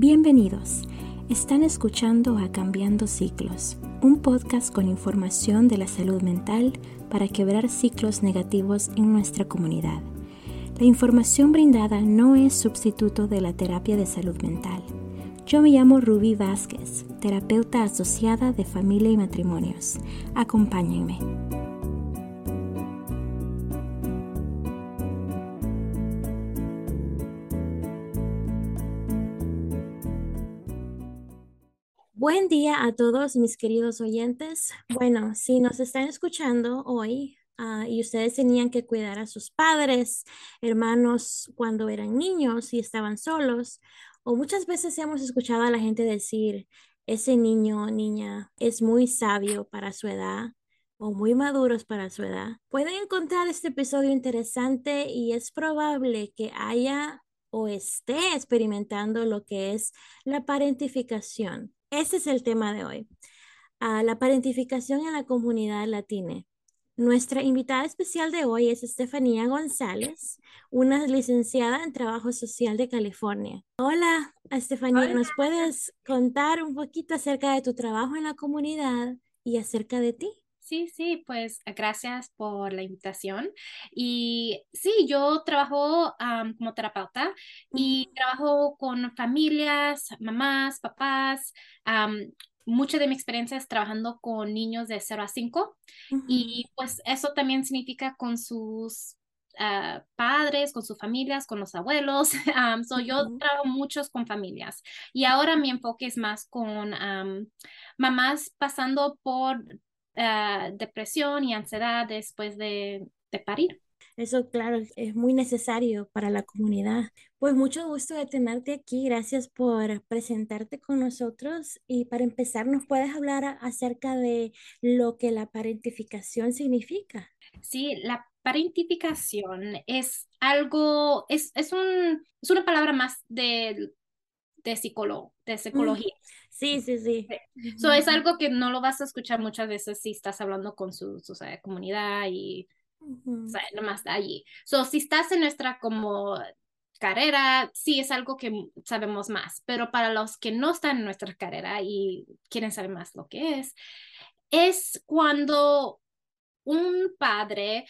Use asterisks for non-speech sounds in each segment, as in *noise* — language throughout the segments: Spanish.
Bienvenidos. Están escuchando a Cambiando Ciclos, un podcast con información de la salud mental para quebrar ciclos negativos en nuestra comunidad. La información brindada no es sustituto de la terapia de salud mental. Yo me llamo Ruby Vázquez, terapeuta asociada de familia y matrimonios. Acompáñenme. Buen día a todos mis queridos oyentes. Bueno, si nos están escuchando hoy ah, y ustedes tenían que cuidar a sus padres, hermanos cuando eran niños y estaban solos, o muchas veces hemos escuchado a la gente decir, ese niño o niña es muy sabio para su edad o muy maduros para su edad, pueden encontrar este episodio interesante y es probable que haya o esté experimentando lo que es la parentificación. Ese es el tema de hoy. Ah, la parentificación en la comunidad latina. Nuestra invitada especial de hoy es Estefanía González, una licenciada en Trabajo Social de California. Hola, Estefanía, ¿nos puedes contar un poquito acerca de tu trabajo en la comunidad y acerca de ti? Sí, sí, pues gracias por la invitación. Y sí, yo trabajo como terapeuta y trabajo con familias, mamás, papás. mucha de mi experiencia es trabajando con niños de 0 a 5 y pues eso también significa con sus ah, padres, con sus familias, con los abuelos. *laughs* so Yo trabajo muchos con familias y ahora mi enfoque es más con mamás pasando por Ah, depresión y ansiedad después de, parir. Eso, claro, es muy necesario para la comunidad. Pues mucho gusto de tenerte aquí. Gracias por presentarte con nosotros. Y para empezar, ¿nos puedes hablar acerca de lo que la parentificación significa? Sí, la parentificación es algo, es, es, un, es una palabra más de, de, psicólogo, de psicología. Sí, sí, sí. Eso es algo que no lo vas a escuchar muchas veces si estás hablando con su, comunidad y o sea, nomás allí. So, si estás en nuestra como carrera, sí es algo que sabemos más, pero para los que no están en nuestra carrera y quieren saber más lo que es, es cuando un padre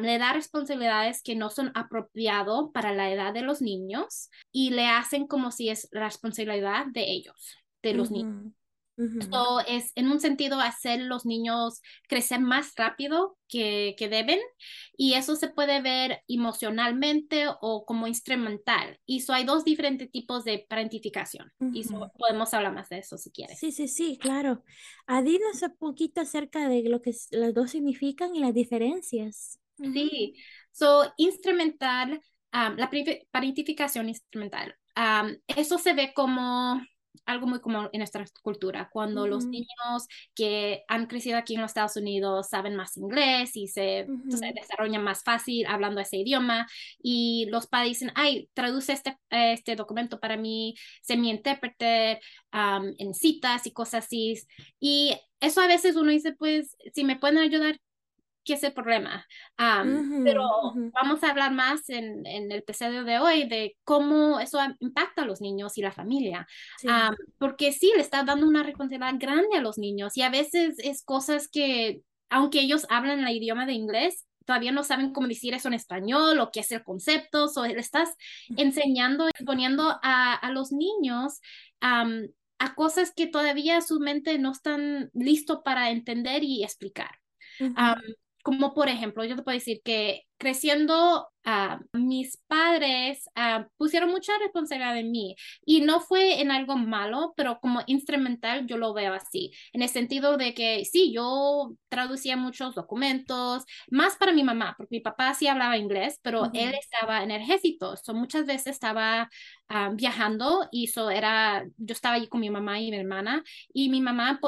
le da responsabilidades que no son apropiadas para la edad de los niños y le hacen como si es la responsabilidad de ellos de los niños. Esto es, en un sentido, hacer los niños crecer más rápido que, que, deben y eso se puede ver emocionalmente o como instrumental. Y eso hay dos diferentes tipos de parentificación y podemos hablar más de eso si quieres. Sí, sí, sí, claro. A dinos un poquito acerca de lo que las dos significan y las diferencias. Sí, so instrumental, la parentificación instrumental, eso se ve como algo muy común en nuestra cultura, cuando los niños que han crecido aquí en los Estados Unidos saben más inglés y se, desarrollan más fácil hablando ese idioma y los padres dicen, ay, traduce este, este documento para mí, se mi intérprete en citas y cosas así. Y eso a veces uno dice, pues, si me pueden ayudar, qué es el problema. pero vamos a hablar más en, el episodio de hoy de cómo eso impacta a los niños y la familia. porque sí, le está dando una responsabilidad grande a los niños y a veces es cosas que, aunque ellos hablan el idioma de inglés, todavía no saben cómo decir eso en español o qué es el concepto, o le estás enseñando, exponiendo a, a los niños a cosas que todavía su mente no están listo para entender y explicar como por ejemplo, yo te puedo decir que creciendo, uh, mis padres uh, pusieron mucha responsabilidad en mí y no fue en algo malo, pero como instrumental yo lo veo así, en el sentido de que sí, yo traducía muchos documentos, más para mi mamá, porque mi papá sí hablaba inglés, pero él estaba en el ejército, so muchas veces estaba uh, viajando y eso era, yo estaba allí con mi mamá y mi hermana y mi mamá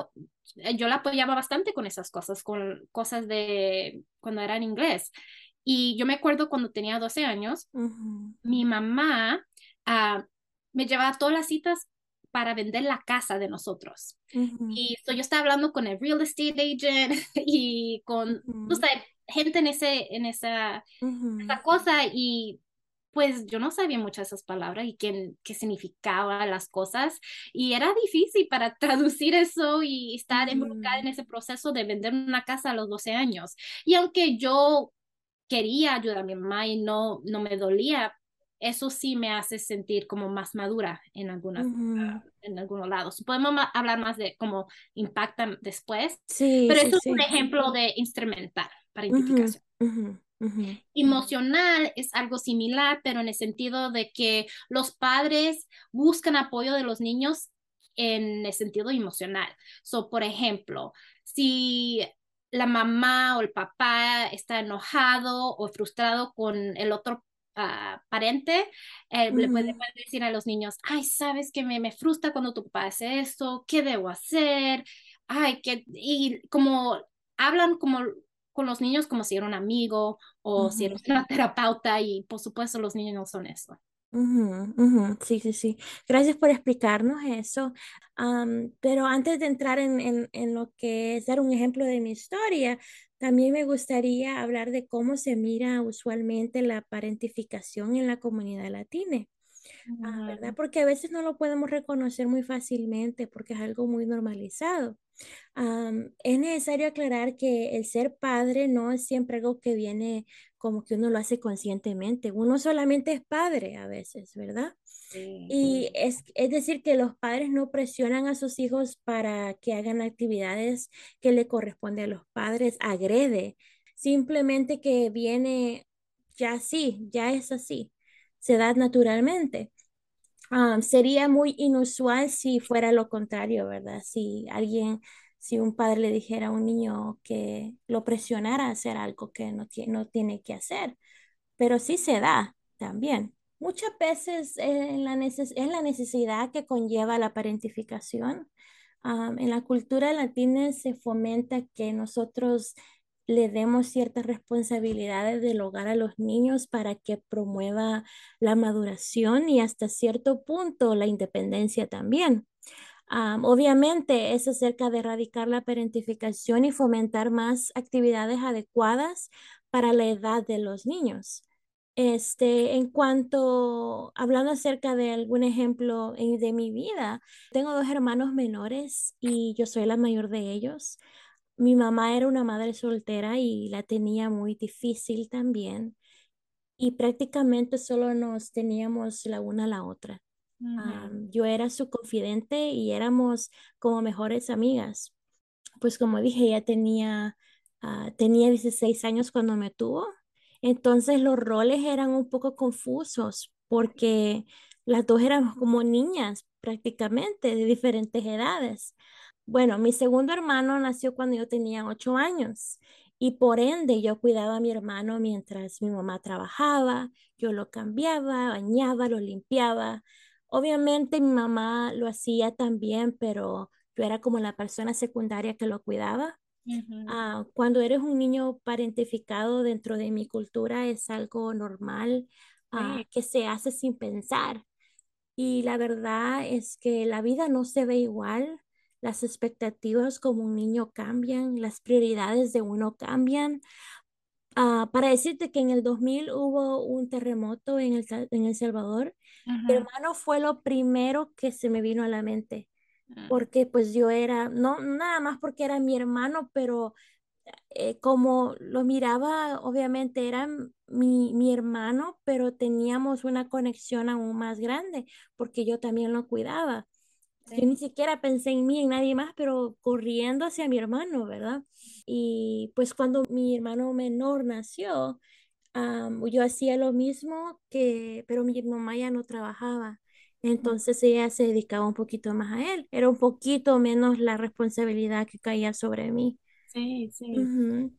yo la apoyaba bastante con esas cosas, con cosas de cuando era en inglés. Y yo me acuerdo cuando tenía 12 años, mi mamá ah, me llevaba todas las citas para vender la casa de nosotros. Y yo estaba hablando con el real estate agent *laughs* y con gente en, ese, en esa, esa cosa y pues yo no sabía muchas esas palabras y qué, qué significaban las cosas y era difícil para *laughs* traducir eso y estar involucrada en ese proceso de vender una casa a los 12 años. Y aunque yo quería ayudar a mi mamá y no, no me dolía, eso sí me hace sentir como más madura en algunas, en algunos lados. Podemos hablar más de cómo impactan después, sí, pero sí, es sí. un ejemplo de instrumental para identificación. Emocional es algo similar, pero en el sentido de que los padres buscan apoyo de los niños en el sentido emocional. So, por ejemplo, si la mamá o el papá está enojado o frustrado con el otro uh, parente, eh, le puede decir a los niños, ay, sabes que me, me frustra cuando tu papá hace esto, ¿qué debo hacer? Ay, que, y como hablan como con los niños como si era un amigo o uh -huh. si era una terapeuta y por supuesto los niños no son eso. Uh -huh, uh -huh. Sí, sí, sí. Gracias por explicarnos eso. Um, pero antes de entrar en, en, en, lo que es dar un ejemplo de mi historia, también me gustaría hablar de cómo se mira usualmente la parentificación en la comunidad latina. Uh -huh. ¿verdad? Porque a veces no lo podemos reconocer muy fácilmente porque es algo muy normalizado. Um, es necesario aclarar que el ser padre no es siempre algo que viene como que uno lo hace conscientemente. Uno solamente es padre a veces, ¿verdad? Sí. Y es, es decir, que los padres no presionan a sus hijos para que hagan actividades que le corresponde a los padres, agrede, simplemente que viene ya así, ya es así, se da naturalmente. Um, sería muy inusual si fuera lo contrario, ¿verdad? Si alguien, si un padre le dijera a un niño que lo presionara a hacer algo que no, tiene que hacer, pero sí se da también. Muchas veces eh, es la necesidad que conlleva la parentificación. Um, en la cultura latina se fomenta que nosotros le demos ciertas responsabilidades del hogar a los niños para que promueva la maduración y hasta cierto punto la independencia también. Obviamente es acerca de erradicar la parentificación y fomentar más actividades adecuadas para la edad de los niños. Este, en cuanto, hablando acerca de algún ejemplo en, de mi vida, tengo dos hermanos menores y yo soy la mayor de ellos. Mi mamá era una madre soltera y la tenía muy difícil también. Y prácticamente solo nos teníamos la una a la otra. Uh -huh. um, yo era su confidente y éramos como mejores amigas. Pues como dije, ella tenía, uh, tenía 16 años cuando me tuvo. Entonces los roles eran un poco confusos porque las dos éramos como niñas prácticamente de diferentes edades. Bueno, mi segundo hermano nació cuando yo tenía ocho años y por ende yo cuidaba a mi hermano mientras mi mamá trabajaba, yo lo cambiaba, bañaba, lo limpiaba. Obviamente mi mamá lo hacía también, pero yo era como la persona secundaria que lo cuidaba. Uh -huh. uh, cuando eres un niño parentificado dentro de mi cultura es algo normal uh, que se hace sin pensar. Y la verdad es que la vida no se ve igual las expectativas como un niño cambian, las prioridades de uno cambian. Uh, para decirte que en el 2000 hubo un terremoto en El, en el Salvador, uh -huh. mi hermano fue lo primero que se me vino a la mente, uh -huh. porque pues yo era, no nada más porque era mi hermano, pero eh, como lo miraba, obviamente era mi, mi hermano, pero teníamos una conexión aún más grande, porque yo también lo cuidaba. Yo ni siquiera pensé en mí, en nadie más, pero corriendo hacia mi hermano, ¿verdad? Y pues cuando mi hermano menor nació, um, yo hacía lo mismo que, pero mi mamá ya no trabajaba. Entonces ella se dedicaba un poquito más a él. Era un poquito menos la responsabilidad que caía sobre mí. Sí, sí. Uh -huh.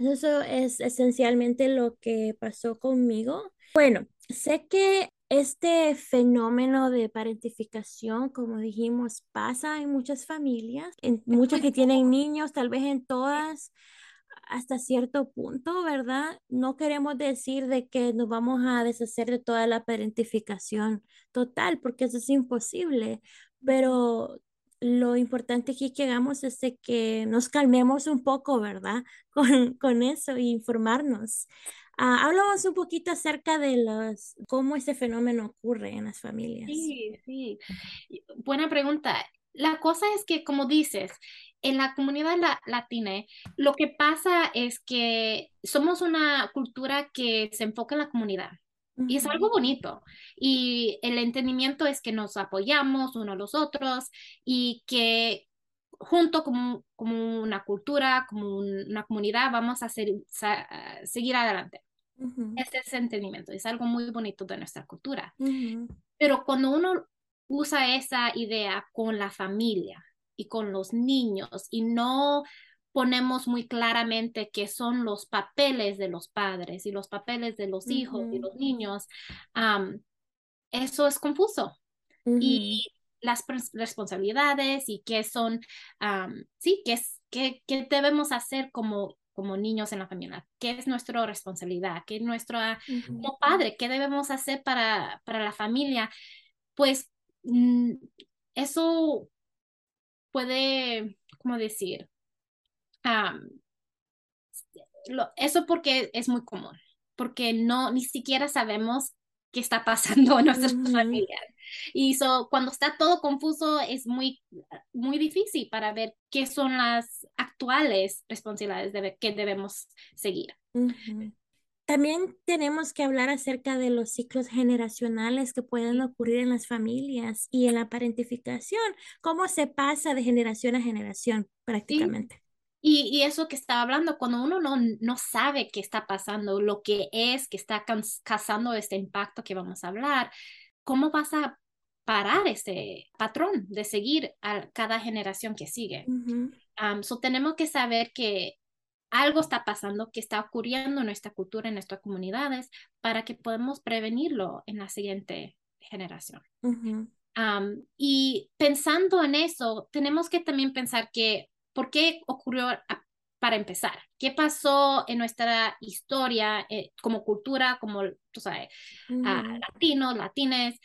Eso es esencialmente lo que pasó conmigo. Bueno, sé que este fenómeno de parentificación, como dijimos, pasa en muchas familias, en muchas que tienen niños, tal vez en todas, hasta cierto punto, ¿verdad? No queremos decir de que nos vamos a deshacer de toda la parentificación total, porque eso es imposible, pero lo importante aquí que hagamos es de que nos calmemos un poco, ¿verdad? *laughs* Con, con eso y informarnos. Ah, hablamos un poquito acerca de los, cómo ese fenómeno ocurre en las familias. Sí, sí. Buena pregunta. La cosa es que, como dices, en la comunidad latina, lo que pasa es que somos una cultura que se enfoca en la comunidad. Y es algo bonito. Y el entendimiento es que nos apoyamos unos a los otros y que junto como, como una cultura, como una comunidad, vamos a, seguir adelante. Ese es el entendimiento. Es algo muy bonito de nuestra cultura. Pero cuando uno usa esa idea con la familia y con los niños y no ponemos muy claramente qué son los papeles de los padres y los papeles de los hijos y los niños, eso es confuso. Y las responsabilidades y qué son, sí, qué, es, qué, qué debemos hacer como como niños en la familia, qué es nuestra responsabilidad, qué es nuestro, como padre, qué debemos hacer para, para la familia, pues mm, eso puede, ¿cómo decir? eso porque es muy común, porque no, ni siquiera sabemos qué está pasando en nuestras familias. Y so, cuando está todo confuso es muy, muy difícil para ver qué son las actuales responsabilidades que debemos seguir. También tenemos que hablar acerca de los ciclos generacionales que pueden ocurrir en las familias y en la parentificación, cómo se pasa de generación a generación prácticamente. Y, y, eso que estaba hablando, cuando uno no, no sabe qué está pasando, lo que es, que está causando este impacto que vamos a hablar, ¿cómo vas a parar ese patrón de seguir a cada generación que sigue? so tenemos que saber que algo está pasando, que está ocurriendo en nuestra cultura, en nuestras comunidades, para que podamos prevenirlo en la siguiente generación. y pensando en eso, tenemos que también pensar que, ¿por qué ocurrió para empezar? ¿Qué pasó en nuestra historia eh, como cultura, como, tú sabes, latinos, latines?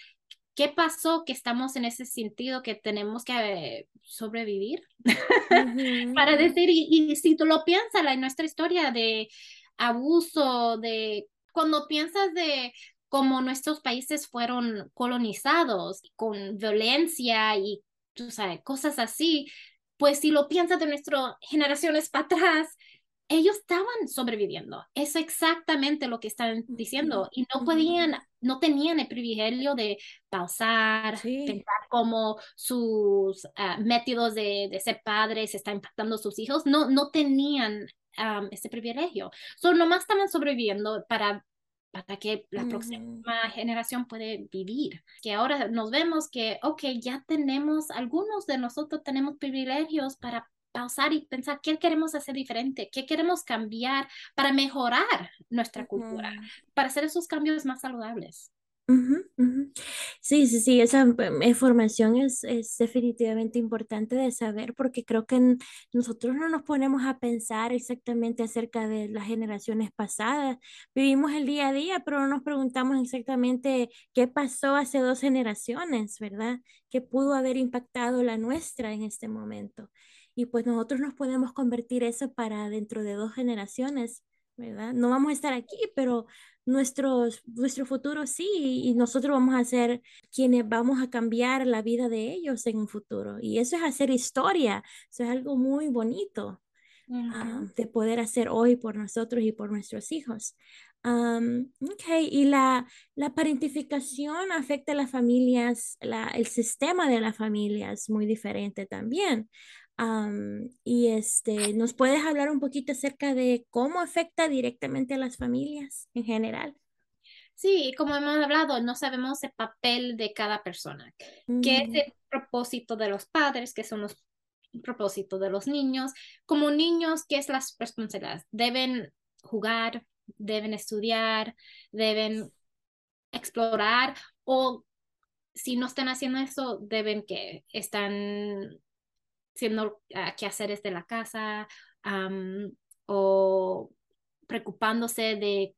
¿Qué pasó que estamos en ese sentido que tenemos que sobrevivir? *laughs* Para decir, y, si tú lo piensas, la, nuestra historia de abuso, de cuando piensas de cómo nuestros países fueron colonizados con violencia y tú sabes, cosas así, pues si lo piensas de nuestras generaciones para atrás, ellos estaban sobreviviendo. Es exactamente lo que están diciendo. Y no podían, no tenían el privilegio de pausar, pensar cómo sus ah, métodos de, de, ser padres están impactando a sus hijos. No, no tenían ese privilegio. Solo nomás estaban sobreviviendo para para que la próxima generación puede vivir. Que ahora nos vemos que, ok, ya tenemos, algunos de nosotros tenemos privilegios para pausar y pensar qué queremos hacer diferente, qué queremos cambiar para mejorar nuestra cultura, para hacer esos cambios más saludables. Sí, sí, sí, esa información es, es, definitivamente importante de saber porque creo que nosotros no nos ponemos a pensar exactamente acerca de las generaciones pasadas. Vivimos el día a día, pero no nos preguntamos exactamente qué pasó hace dos generaciones, ¿verdad? ¿Qué pudo haber impactado la nuestra en este momento? Y pues nosotros nos podemos convertir eso para dentro de dos generaciones, ¿verdad? No vamos a estar aquí, pero nuestros, nuestro futuro sí, y nosotros vamos a ser quienes vamos a cambiar la vida de ellos en un futuro. Y eso es hacer historia, eso es algo muy bonito ah, de poder hacer hoy por nosotros y por nuestros hijos. ok, y la, la parentificación afecta a las familias, la, el sistema de la familia es muy diferente también y este, ¿nos puedes hablar un poquito acerca de cómo afecta directamente a las familias en general? Sí, como hemos hablado, no sabemos el papel de cada persona. ¿Qué es el propósito de los padres? ¿Qué son los propósitos de los niños? Como niños, ¿qué es las responsabilidades? Deben jugar, deben estudiar, deben explorar o si no están haciendo eso, deben que están haciendo uh, quehaceres de la casa o preocupándose de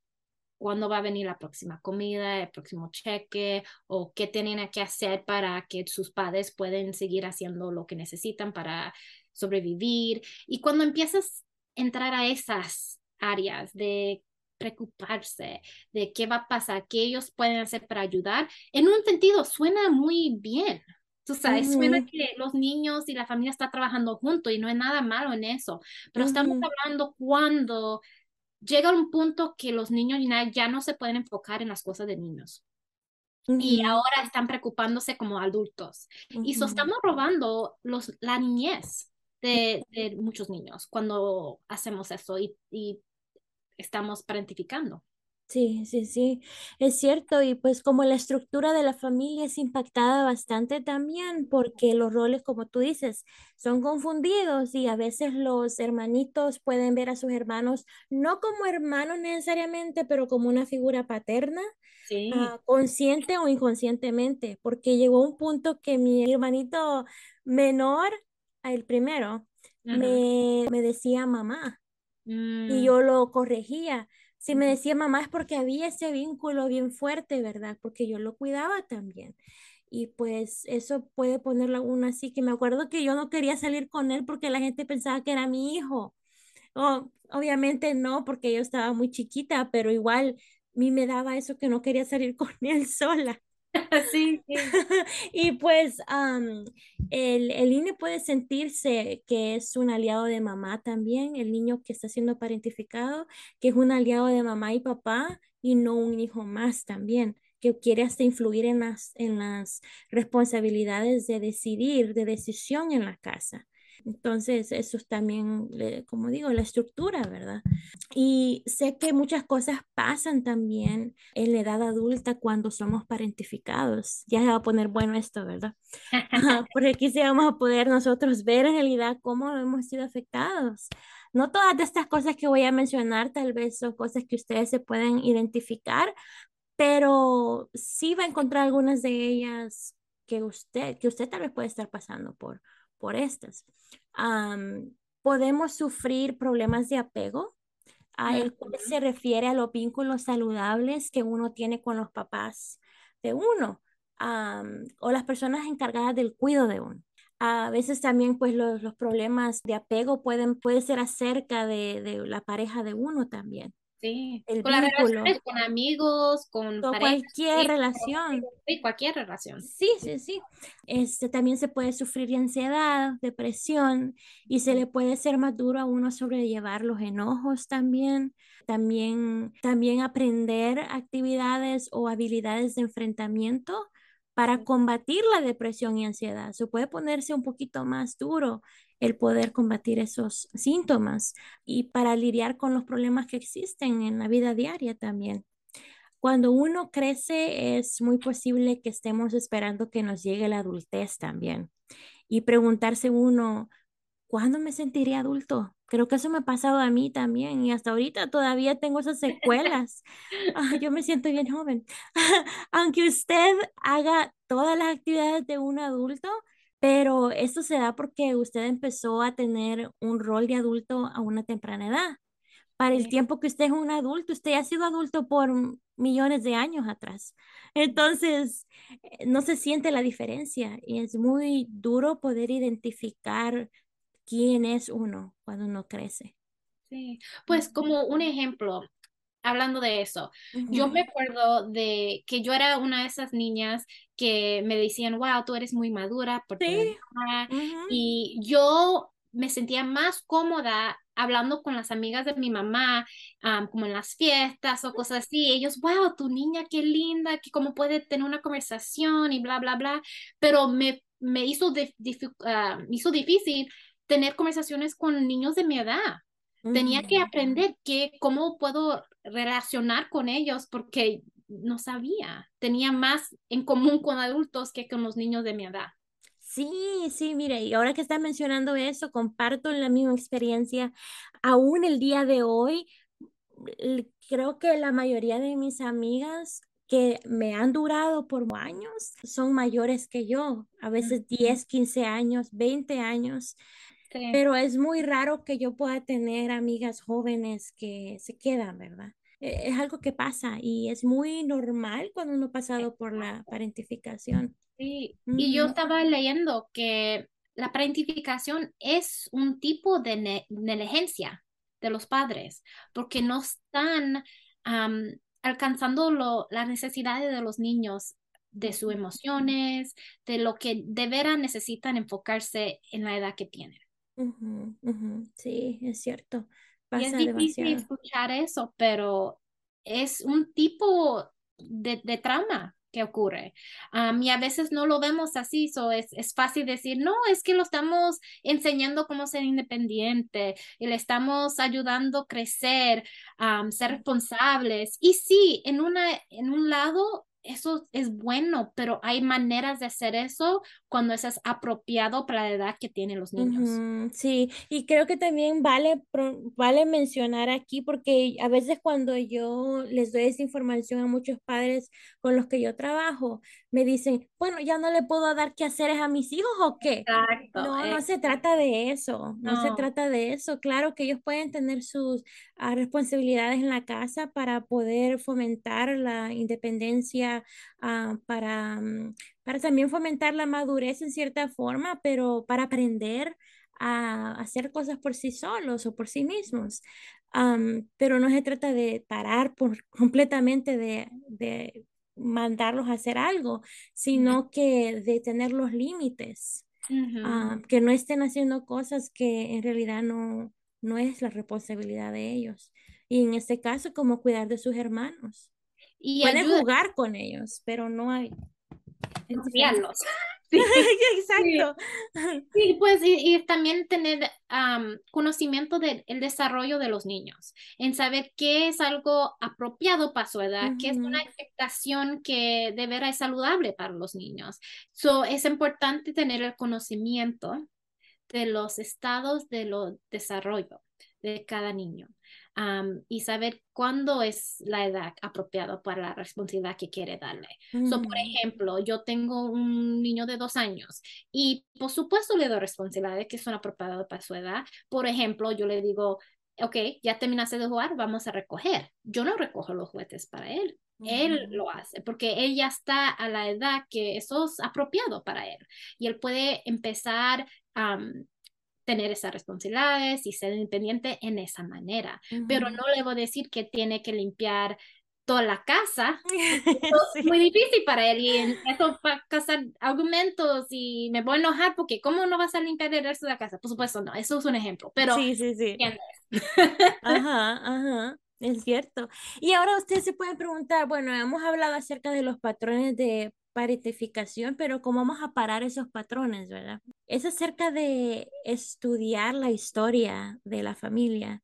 cuándo va a venir la próxima comida, el próximo cheque o qué tienen que hacer para que sus padres puedan seguir haciendo lo que necesitan para sobrevivir. Y cuando empiezas a entrar a esas áreas de preocuparse de qué va a pasar, qué ellos pueden hacer para ayudar, en un sentido suena muy bien. Tú sabes, suena que los niños y la familia están trabajando juntos y no hay nada malo en eso, pero estamos hablando cuando llega un punto que los niños ya no se pueden enfocar en las cosas de niños. Y ahora están preocupándose como adultos. Y eso estamos robando los, la niñez de, de, muchos niños cuando hacemos eso y, y estamos parentificando. Sí, sí, sí, es cierto. Y pues como la estructura de la familia es impactada bastante también, porque los roles, como tú dices, son confundidos y a veces los hermanitos pueden ver a sus hermanos no como hermanos necesariamente, pero como una figura paterna, ah, consciente o inconscientemente, porque llegó un punto que mi hermanito menor, el primero, me, me, decía mamá y mm. yo lo corregía si me decía mamá es porque había ese vínculo bien fuerte, ¿verdad? Porque yo lo cuidaba también. Y pues eso puede ponerlo uno así, que me acuerdo que yo no quería salir con él porque la gente pensaba que era mi hijo. O, obviamente no, porque yo estaba muy chiquita, pero igual a mí me daba eso que no quería salir *laughs* con él sola. *laughs* Sí. *laughs* y pues el, el INE puede sentirse que es un aliado de mamá también, el niño que está siendo parentificado, que es un aliado de mamá y papá y no un hijo más también que quiere hasta influir en las, en las responsabilidades de decidir, de decisión en la casa. Entonces, eso es también, como digo, la estructura, ¿verdad? Y sé que muchas cosas pasan también en la edad adulta cuando somos parentificados. Ya se va a poner bueno esto, ¿verdad? *laughs* *laughs* Porque aquí sí vamos a poder nosotros ver en realidad cómo hemos sido afectados. No todas de estas cosas que voy a mencionar tal vez son cosas que ustedes se pueden identificar, pero sí va a encontrar algunas de ellas que usted, que usted tal vez puede estar pasando por, por estas. podemos sufrir problemas de apego, a el cual se refiere a los vínculos saludables que uno tiene con los papás de uno o las personas encargadas del cuidado de uno. A veces también pues los, los problemas de apego pueden puede ser acerca de, de la pareja de uno también. Sí, el con vínculo. con amigos, con, cualquier relación. Sí, cualquier relación. Sí, sí, sí. Este, también se puede sufrir ansiedad, depresión y se le puede ser más duro a uno sobrellevar los enojos también. También, también aprender actividades o habilidades de enfrentamiento para combatir la depresión y ansiedad. Se puede ponerse un poquito más duro el poder combatir esos síntomas y para lidiar con los problemas que existen en la vida diaria también. Cuando uno crece es muy posible que estemos esperando que nos llegue la adultez también y preguntarse uno, ¿cuándo me sentiré adulto? Creo que eso me ha pasado a mí también y hasta ahorita todavía tengo esas *laughs* secuelas. yo me siento bien joven. *laughs* Aunque usted haga todas las actividades de un adulto, pero esto se da porque usted empezó a tener un rol de adulto a una temprana edad. Para el tiempo que usted es un adulto, usted ha sido adulto por millones de años atrás. Entonces, eh, no se siente la diferencia y es muy duro poder identificar quién es uno cuando uno crece. Sí, pues como un ejemplo, hablando de eso, yo me acuerdo de que yo era una de esas niñas que me decían, wow, tú eres muy madura por sí. y yo me sentía más cómoda hablando con las amigas de mi mamá, como en las fiestas o cosas así. Ellos, wow, tu niña, qué linda, que cómo puede tener una conversación y bla, bla, bla. Pero me, me hizo, ah, hizo difícil tener conversaciones con niños de mi edad. Tenía que aprender que, cómo puedo relacionar con ellos porque no sabía. Tenía más en común con adultos que con los niños de mi edad. Sí, sí, mire, y ahora que está mencionando eso, comparto la misma experiencia. Aún el día de hoy, creo que la mayoría de mis amigas que me han durado por años son mayores que yo, a veces 10, 15 años, 20 años. Pero es muy raro que yo pueda tener amigas jóvenes que se quedan, ¿verdad? E, es algo que pasa y es muy normal cuando uno ha pasado por la parentificación. Sí, y yo estaba leyendo que la parentificación es un tipo de negligencia de los padres, porque no están alcanzando lo, las necesidades de los niños, de sus emociones, de lo que de veras necesitan enfocarse en la edad que tienen. Sí, es cierto. y es difícil escuchar eso, pero es un tipo de, de trauma que ocurre. y a veces no lo vemos así, so es, es, fácil decir, no, es que lo estamos enseñando cómo ser independiente y le estamos ayudando a crecer, a ser responsables. Y sí, en, una, en un lado eso es bueno, pero hay maneras de hacer eso cuando eso es apropiado para la edad que tienen los niños. sí, y creo que también vale, vale mencionar aquí, porque a veces cuando yo les doy esa información a muchos padres con los que yo trabajo, me dicen, bueno, ya no le puedo dar qué hacer a mis hijos o qué. Exacto. No, no se trata de eso, no, se trata de eso. Claro que ellos pueden tener sus ah, responsabilidades en la casa para poder fomentar la independencia, ah, para, mm, para también fomentar la madurez en cierta forma, pero para aprender a hacer cosas por sí solos o por sí mismos. pero no se trata de parar por *laughs* completamente de, de mandarlos a hacer algo, sino que de tener los límites, ah, que no estén haciendo cosas que en realidad no, no es la responsabilidad de ellos. Y en este caso, como cuidar de sus hermanos. Y Pueden jugar con ellos, pero no hay... *laughs* Sí. *laughs* Exacto. Sí, pues y, también tener conocimiento del desarrollo de los niños, en saber qué es algo apropiado para su edad, qué es una expectación que de veras es saludable para los niños. So, es importante tener el conocimiento de los estados de lo desarrollo de cada niño y saber cuándo es la edad apropiada para la responsabilidad que quiere darle. So, por mm. ejemplo, yo tengo un niño de dos años y por supuesto le doy responsabilidades que son apropiadas para su edad. Por ejemplo, yo le digo, ok, ya terminaste de jugar, vamos a recoger. Yo no recojo los juguetes para él. Él lo hace porque él ya está a la edad que eso es apropiado para él y él puede empezar a tener esas responsabilidades y ser independiente en esa manera. Pero no le voy a decir que tiene que limpiar toda la casa. *laughs* Es muy difícil para él y eso va a causar argumentos y me voy a enojar porque ¿cómo no vas a limpiar el resto de la casa? Por supuesto, no, eso es un ejemplo, pero... Sí, sí, sí. Ajá, *laughs* ajá. Es cierto. Y ahora ustedes se pueden preguntar, bueno, hemos hablado acerca de los patrones de parentificación, pero ¿cómo vamos a parar esos patrones, verdad? Es acerca de estudiar la historia de la familia.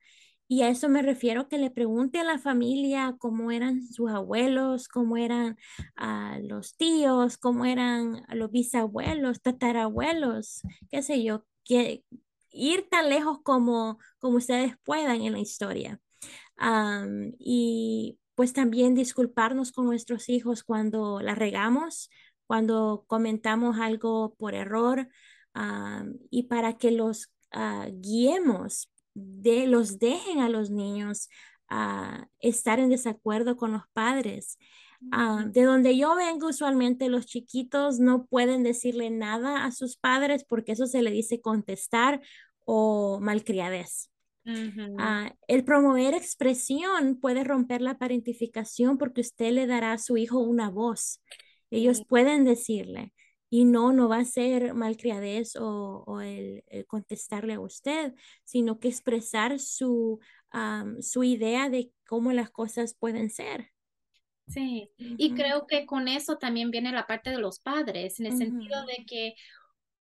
Y a eso me refiero que le pregunte a la familia cómo eran sus abuelos, cómo eran a los tíos, cómo eran los bisabuelos, tatarabuelos, qué sé yo, que ir tan lejos como, como ustedes puedan en la historia. y pues también disculparnos con nuestros hijos cuando la regamos, cuando comentamos algo por error y para que los ah, guiemos, de, los dejen a los niños a estar en desacuerdo con los padres. Ah, de donde yo vengo, usualmente los chiquitos no pueden decirle nada a sus padres porque eso se le dice contestar o malcriadez. El promover expresión puede romper la parentificación porque usted le dará a su hijo una voz. Ellos pueden decirle y no, no va a ser malcriadez o, o el, contestarle a usted, sino que expresar su, su idea de cómo las cosas pueden ser. Sí, y creo que con eso también viene la parte de los padres, en el sentido de que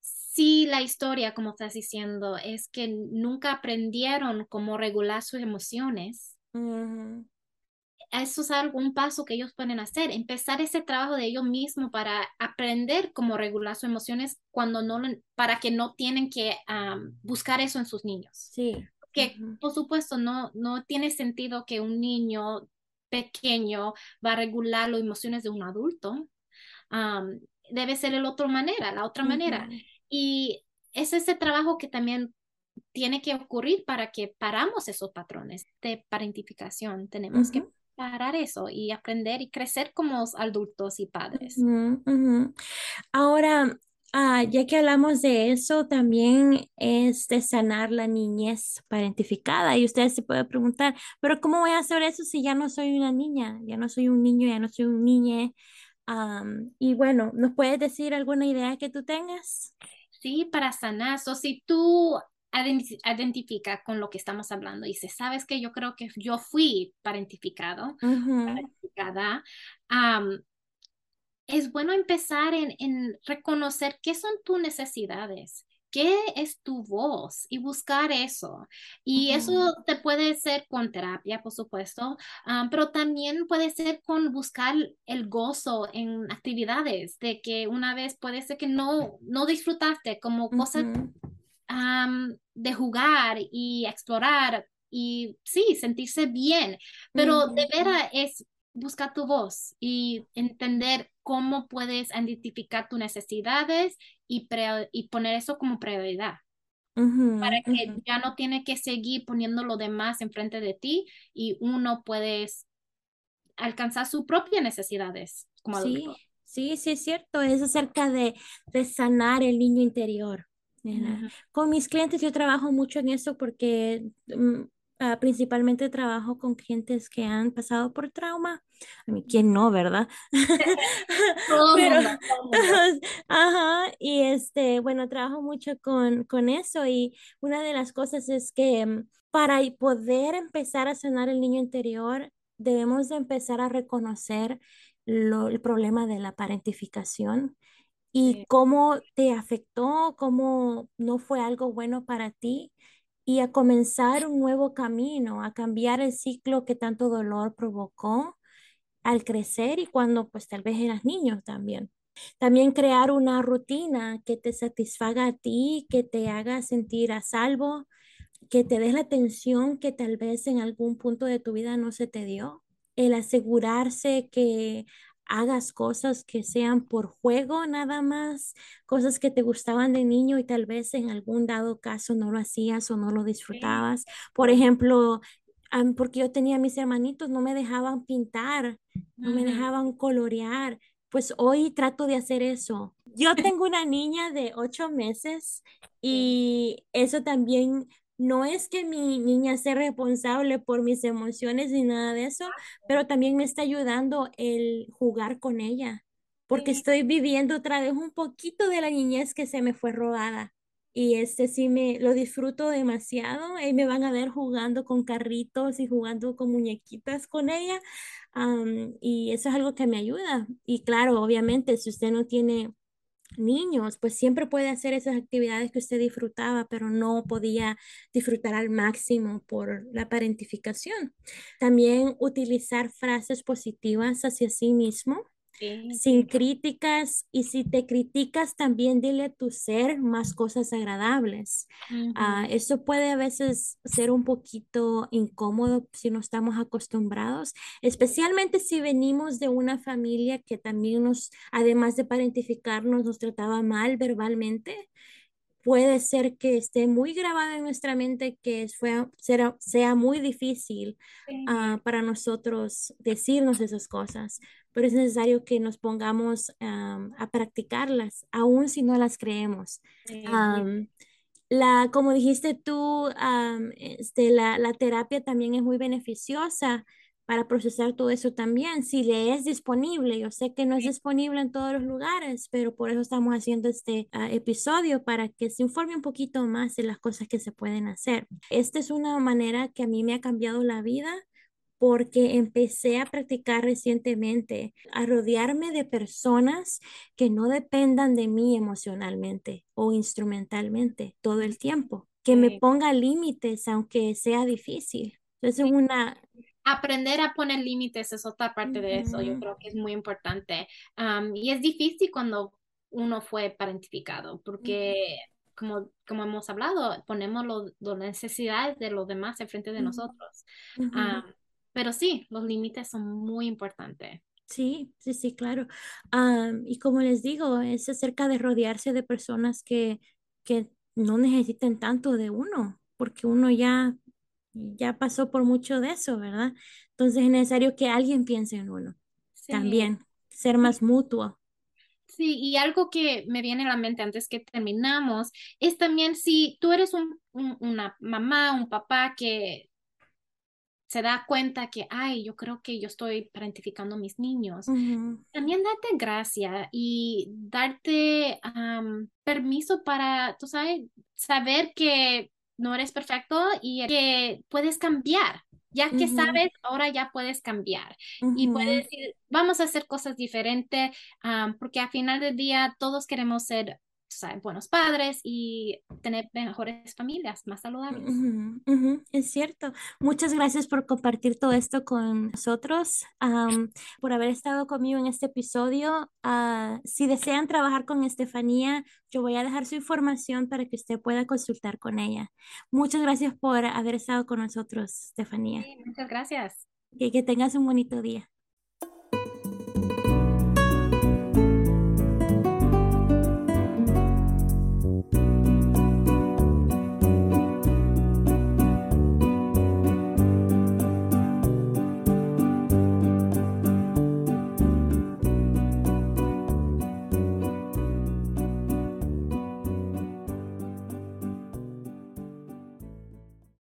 sí la historia, como estás diciendo, es que nunca aprendieron cómo regular sus emociones. Eso es algún paso que ellos pueden hacer, empezar ese trabajo de ellos mismos para aprender cómo regular sus emociones cuando no, para que no tienen que buscar eso en sus niños. Sí. Que por supuesto no, no tiene sentido que un niño pequeño va a regular las emociones de un adulto. debe ser la otra manera, la otra manera. Y es ese trabajo que también tiene que ocurrir para que paramos esos patrones de parentificación. Tenemos que parar eso y aprender y crecer como adultos y padres. Ahora, Ah, ya que hablamos de eso, también es de sanar la niñez parentificada. Y usted se puede preguntar, pero ¿cómo voy a hacer eso si ya no soy una niña? Ya no soy un niño, ya no soy un niñe. Y bueno, ¿nos puedes decir alguna idea que tú tengas? Sí, para sanar. So, si tú identifica con lo que estamos hablando y dices, sabes que yo creo que yo fui parentificado, parentificada, es bueno empezar en, en reconocer qué son tus necesidades. ¿Qué es tu voz? Y buscar eso. Y eso te puede ser con terapia, por supuesto, pero también puede ser con buscar el gozo en actividades, de que una vez puede ser que no, no disfrutaste como cosas de jugar y explorar y sí, sentirse bien, pero de veras es buscar tu voz y entender cómo puedes identificar tus necesidades y, y poner eso como prioridad, para que ya no tiene que seguir poniendo lo demás enfrente de ti y uno puedes alcanzar sus propias necesidades como Sí, adulto. sí, sí es cierto. Es acerca de, de sanar el niño interior. Con mis clientes yo trabajo mucho en eso porque ah, principalmente trabajo con clientes que han pasado por trauma. A mí, ¿quién no, verdad? *laughs* Todo Pero, mundo, todo *laughs* ajá, y este, bueno, trabajo mucho con, con eso y una de las cosas es que mm, para poder empezar a sanar el niño interior, debemos de empezar a reconocer lo- el problema de la parentificación y cómo te afectó, cómo no fue algo bueno para ti y a comenzar un nuevo camino, a cambiar el ciclo que tanto dolor provocó al crecer y cuando pues tal vez eras niño también. También crear una rutina que te satisfaga a ti, que te haga sentir a salvo, que te des la atención que tal vez en algún punto de tu vida no se te dio. El asegurarse que hagas cosas que sean por juego nada más, cosas que te gustaban de niño y tal vez en algún dado caso no lo hacías o no lo disfrutabas. Por ejemplo, porque yo tenía mis hermanitos, no me dejaban pintar, no me dejaban colorear. Pues hoy trato de hacer eso. Yo *laughs* tengo una niña de ocho meses y eso también no es que mi niña sea responsable por mis emociones ni nada de eso, pero también me está ayudando el jugar con ella, porque sí, estoy viviendo otra vez un poquito de la niñez que se me fue robada. Y este sí me lo disfruto demasiado. Ahí me van a ver jugando con carritos y jugando con muñequitas con ella. y eso es algo que me ayuda. Y claro, obviamente, si usted no tiene niños, pues siempre puede hacer esas actividades que usted disfrutaba, pero no podía disfrutar al máximo por la parentificación. También utilizar frases positivas hacia sí mismo sí, sin críticas y si te criticas también dile a tu ser más cosas agradables. Ujú, eso puede a veces ser un poquito incómodo si no estamos acostumbrados, especialmente si venimos de una familia que también nos, además de parentificarnos, nos trataba mal verbalmente puede ser que esté muy grabada en nuestra mente que fue, será, sea muy difícil sí, ah, para nosotros decirnos esas cosas, pero es necesario que nos pongamos am, a practicarlas, aun si no las creemos. sí, Am, la, como dijiste tú, am, este, la, la terapia también es muy beneficiosa para procesar todo eso también, si le es disponible. Yo sé que no es disponible en todos los lugares, pero por eso estamos haciendo este ah, episodio para que se informe un poquito más de las cosas que se pueden hacer. Esta es una manera que a mí me ha cambiado la vida porque empecé a practicar recientemente, a rodearme de personas que no dependan de mí emocionalmente o instrumentalmente todo el tiempo, que me ponga límites aunque sea difícil. Entonces, es sí. una... Aprender a poner límites es otra parte de eso, yo creo que es muy importante. Am, y es difícil cuando uno fue parentificado, porque como, como hemos hablado, ponemos las necesidades de los demás enfrente de ujú, nosotros. ujú. Am, pero sí, los límites son muy importantes. Sí, sí, sí, claro. Am, y como les digo, es acerca de rodearse de personas que, que no necesiten tanto de uno, porque uno ya, ya pasó por mucho de eso, ¿verdad? Entonces es necesario que alguien piense en uno Sí. también, ser más mutuo. Sí, y algo que me viene a la mente antes que terminamos es también si tú eres un, una mamá, un papá que se da cuenta que, ay, yo creo que yo estoy parentificando a mis niños. También date gracia y darte permiso para, tú sabes, saber que no eres perfecto y que puedes cambiar. Ya que sabes, ahora ya puedes cambiar y puedes decir, vamos a hacer cosas diferentes, porque al final del día todos queremos ser buenos padres y tener mejores familias, más saludables. es cierto. Muchas gracias por compartir todo esto con nosotros, por haber estado conmigo en este episodio. Ah, si desean trabajar con Estefanía, yo voy a dejar su información para que usted pueda consultar con ella. Muchas gracias por haber estado con nosotros, Estefanía. muchas gracias. que tengas un bonito día.